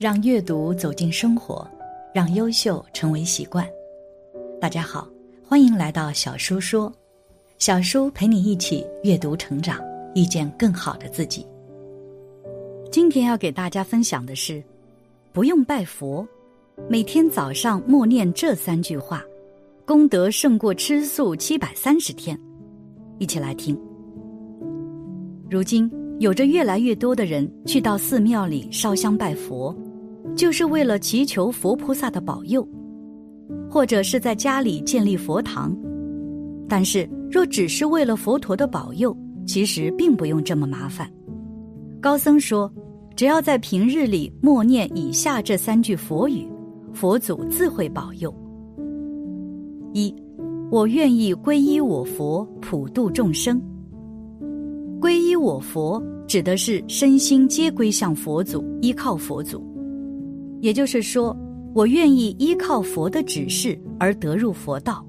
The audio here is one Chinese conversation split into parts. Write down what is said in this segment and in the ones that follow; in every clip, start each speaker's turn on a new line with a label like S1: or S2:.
S1: 让阅读走进生活，让优秀成为习惯。大家好，欢迎来到小叔说，小叔陪你一起阅读成长，遇见更好的自己。今天要给大家分享的是，不用拜佛，每天早上默念这三句话，功德胜过吃素七百三十天。一起来听。如今有着越来越多的人去到寺庙里烧香拜佛。就是为了祈求佛菩萨的保佑，或者是在家里建立佛堂。但是，若只是为了佛陀的保佑，其实并不用这么麻烦。高僧说，只要在平日里默念以下这三句佛语，佛祖自会保佑。一，我愿意皈依我佛，普度众生。皈依我佛，指的是身心皆归向佛祖，依靠佛祖。也就是说，我愿意依靠佛的指示而得入佛道。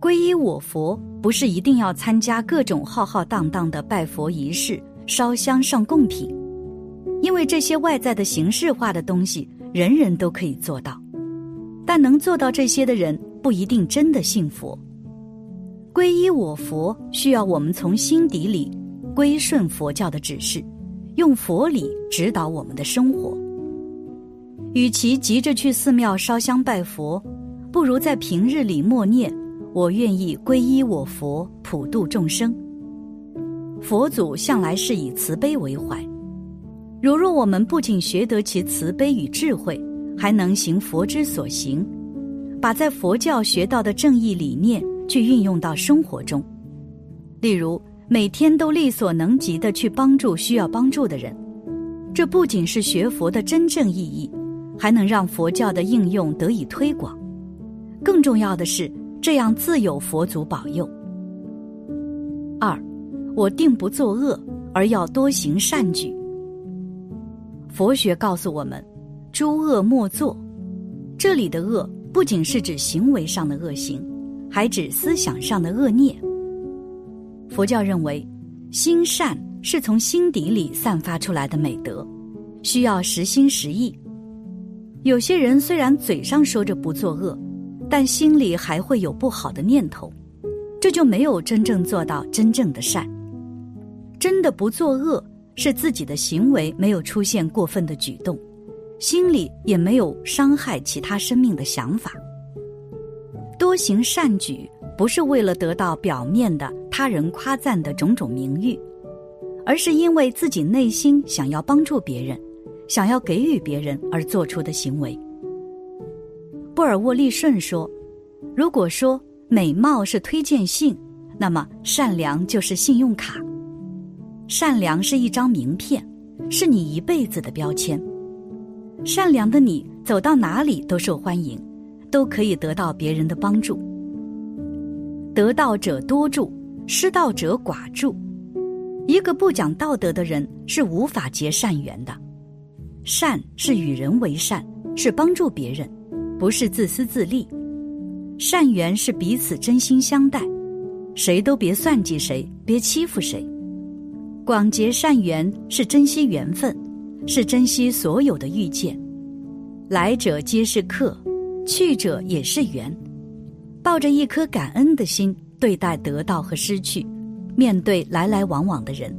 S1: 皈依我佛，不是一定要参加各种浩浩荡荡的拜佛仪式、烧香上供品，因为这些外在的形式化的东西，人人都可以做到。但能做到这些的人，不一定真的信佛。皈依我佛，需要我们从心底里归顺佛教的指示，用佛理指导我们的生活。与其急着去寺庙烧香拜佛，不如在平日里默念：“我愿意皈依我佛，普度众生。”佛祖向来是以慈悲为怀，如若我们不仅学得其慈悲与智慧，还能行佛之所行，把在佛教学到的正义理念去运用到生活中，例如每天都力所能及的去帮助需要帮助的人，这不仅是学佛的真正意义。还能让佛教的应用得以推广，更重要的是，这样自有佛祖保佑。二，我定不作恶，而要多行善举。佛学告诉我们，诸恶莫作。这里的恶不仅是指行为上的恶行，还指思想上的恶念。佛教认为，心善是从心底里散发出来的美德，需要实心实意。有些人虽然嘴上说着不作恶，但心里还会有不好的念头，这就没有真正做到真正的善。真的不作恶，是自己的行为没有出现过分的举动，心里也没有伤害其他生命的想法。多行善举，不是为了得到表面的他人夸赞的种种名誉，而是因为自己内心想要帮助别人。想要给予别人而做出的行为。布尔沃利顺说：“如果说美貌是推荐信，那么善良就是信用卡。善良是一张名片，是你一辈子的标签。善良的你走到哪里都受欢迎，都可以得到别人的帮助。得道者多助，失道者寡助。一个不讲道德的人是无法结善缘的。”善是与人为善，是帮助别人，不是自私自利。善缘是彼此真心相待，谁都别算计谁，别欺负谁。广结善缘是珍惜缘分，是珍惜所有的遇见。来者皆是客，去者也是缘。抱着一颗感恩的心对待得到和失去，面对来来往往的人。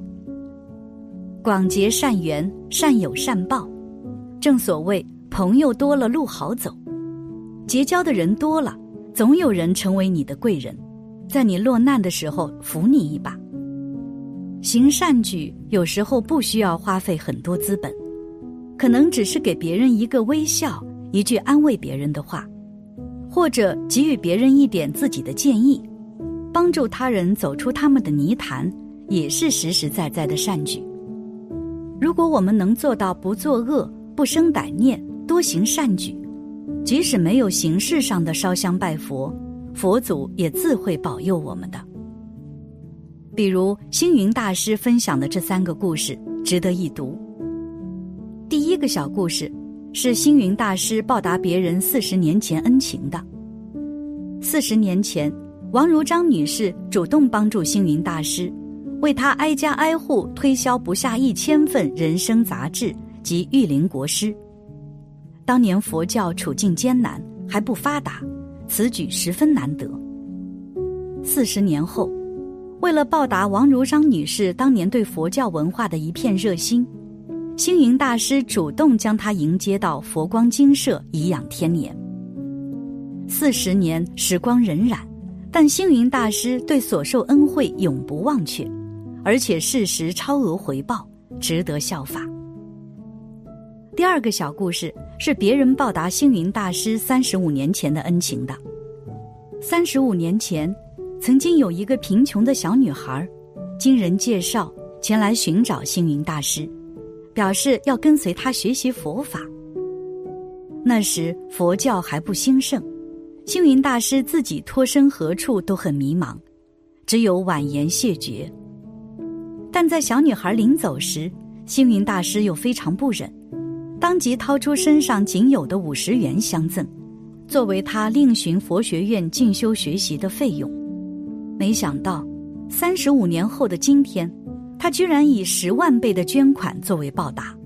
S1: 广结善缘，善有善报。正所谓，朋友多了路好走，结交的人多了，总有人成为你的贵人，在你落难的时候扶你一把。行善举有时候不需要花费很多资本，可能只是给别人一个微笑，一句安慰别人的话，或者给予别人一点自己的建议，帮助他人走出他们的泥潭，也是实实在在的善举。如果我们能做到不作恶，不生歹念，多行善举，即使没有形式上的烧香拜佛，佛祖也自会保佑我们的。比如星云大师分享的这三个故事，值得一读。第一个小故事是星云大师报答别人四十年前恩情的。四十年前，王如章女士主动帮助星云大师，为他挨家挨户推销不下一千份人生杂志。及玉林国师，当年佛教处境艰难，还不发达，此举十分难得。四十年后，为了报答王如章女士当年对佛教文化的一片热心，星云大师主动将她迎接到佛光精舍颐养天年。四十年时光荏苒，但星云大师对所受恩惠永不忘却，而且事实超额回报，值得效法。第二个小故事是别人报答星云大师三十五年前的恩情的。三十五年前，曾经有一个贫穷的小女孩，经人介绍前来寻找星云大师，表示要跟随他学习佛法。那时佛教还不兴盛，星云大师自己脱身何处都很迷茫，只有婉言谢绝。但在小女孩临走时，星云大师又非常不忍。当即掏出身上仅有的五十元相赠，作为他另寻佛学院进修学习的费用。没想到，三十五年后的今天，他居然以十万倍的捐款作为报答。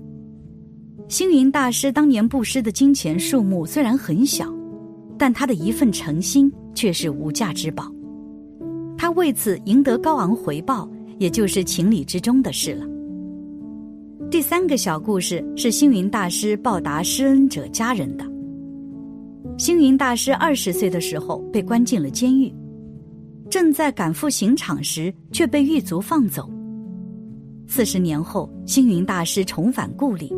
S1: 星云大师当年布施的金钱数目虽然很小，但他的一份诚心却是无价之宝。他为此赢得高昂回报，也就是情理之中的事了。第三个小故事是星云大师报答施恩者家人的。星云大师二十岁的时候被关进了监狱，正在赶赴刑场时却被狱卒放走。四十年后，星云大师重返故里，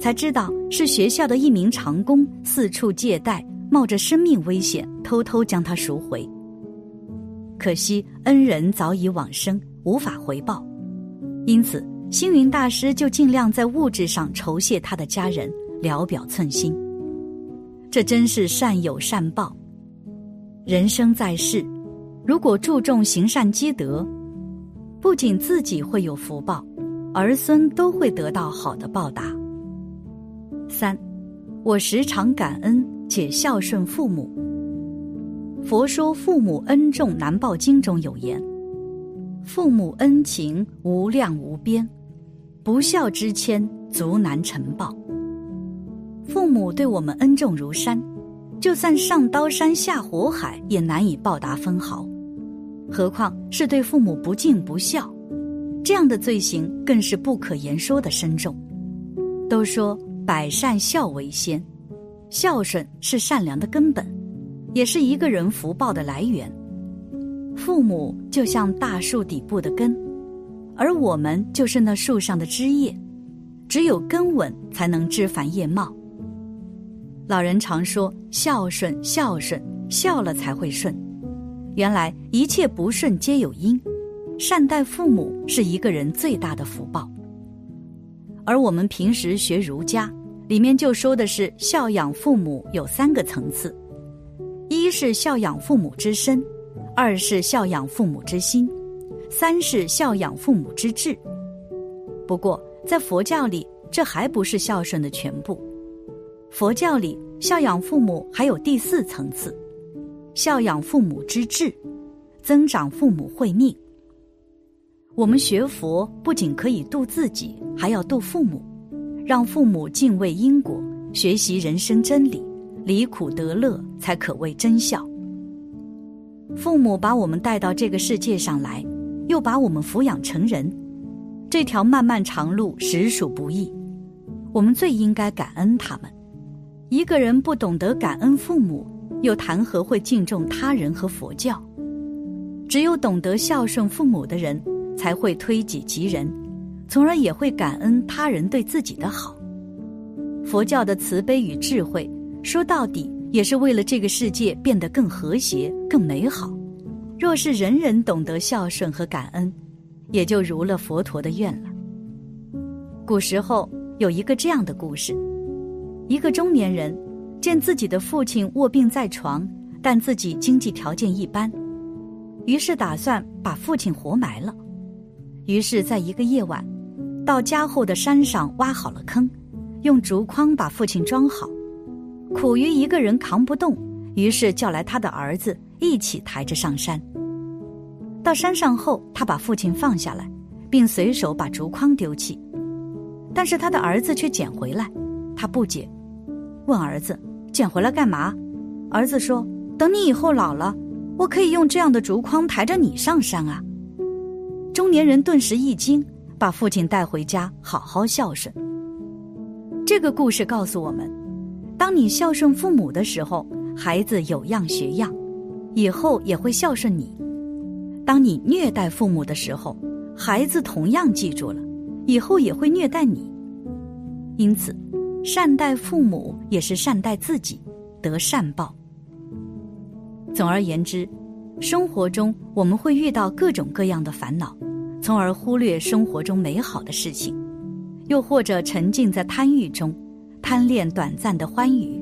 S1: 才知道是学校的一名长工四处借贷，冒着生命危险偷偷将他赎回。可惜恩人早已往生，无法回报，因此。星云大师就尽量在物质上酬谢他的家人，聊表寸心。这真是善有善报。人生在世，如果注重行善积德，不仅自己会有福报，儿孙都会得到好的报答。三，我时常感恩且孝顺父母。佛说《父母恩重难报经》中有言：“父母恩情无量无边。”不孝之谦，足难成报。父母对我们恩重如山，就算上刀山下火海，也难以报答分毫。何况是对父母不敬不孝，这样的罪行更是不可言说的深重。都说百善孝为先，孝顺是善良的根本，也是一个人福报的来源。父母就像大树底部的根。而我们就是那树上的枝叶，只有根稳，才能枝繁叶茂。老人常说：“孝顺，孝顺，孝了才会顺。”原来一切不顺皆有因，善待父母是一个人最大的福报。而我们平时学儒家，里面就说的是孝养父母有三个层次：一是孝养父母之身，二是孝养父母之心。三是孝养父母之志。不过，在佛教里，这还不是孝顺的全部。佛教里，孝养父母还有第四层次：孝养父母之志，增长父母慧命。我们学佛不仅可以度自己，还要度父母，让父母敬畏因果，学习人生真理，离苦得乐，才可谓真孝。父母把我们带到这个世界上来。又把我们抚养成人，这条漫漫长路实属不易。我们最应该感恩他们。一个人不懂得感恩父母，又谈何会敬重他人和佛教？只有懂得孝顺父母的人，才会推己及人，从而也会感恩他人对自己的好。佛教的慈悲与智慧，说到底也是为了这个世界变得更和谐、更美好。若是人人懂得孝顺和感恩，也就如了佛陀的愿了。古时候有一个这样的故事：一个中年人见自己的父亲卧病在床，但自己经济条件一般，于是打算把父亲活埋了。于是，在一个夜晚，到家后的山上挖好了坑，用竹筐把父亲装好。苦于一个人扛不动，于是叫来他的儿子一起抬着上山。到山上后，他把父亲放下来，并随手把竹筐丢弃，但是他的儿子却捡回来。他不解，问儿子：“捡回来干嘛？”儿子说：“等你以后老了，我可以用这样的竹筐抬着你上山啊。”中年人顿时一惊，把父亲带回家，好好孝顺。这个故事告诉我们：当你孝顺父母的时候，孩子有样学样，以后也会孝顺你；当你虐待父母的时候，孩子同样记住了，以后也会虐待你。因此，善待父母也是善待自己，得善报。总而言之，生活中我们会遇到各种各样的烦恼。从而忽略生活中美好的事情，又或者沉浸在贪欲中，贪恋短暂的欢愉。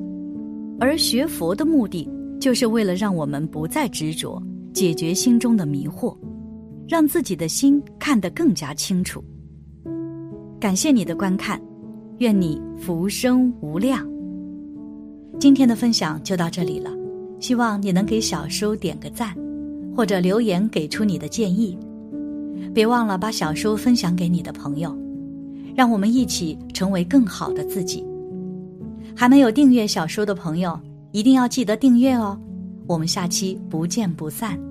S1: 而学佛的目的，就是为了让我们不再执着，解决心中的迷惑，让自己的心看得更加清楚。感谢你的观看，愿你福生无量。今天的分享就到这里了，希望你能给小叔点个赞，或者留言给出你的建议。别忘了把小书分享给你的朋友，让我们一起成为更好的自己。还没有订阅小书的朋友，一定要记得订阅哦！我们下期不见不散。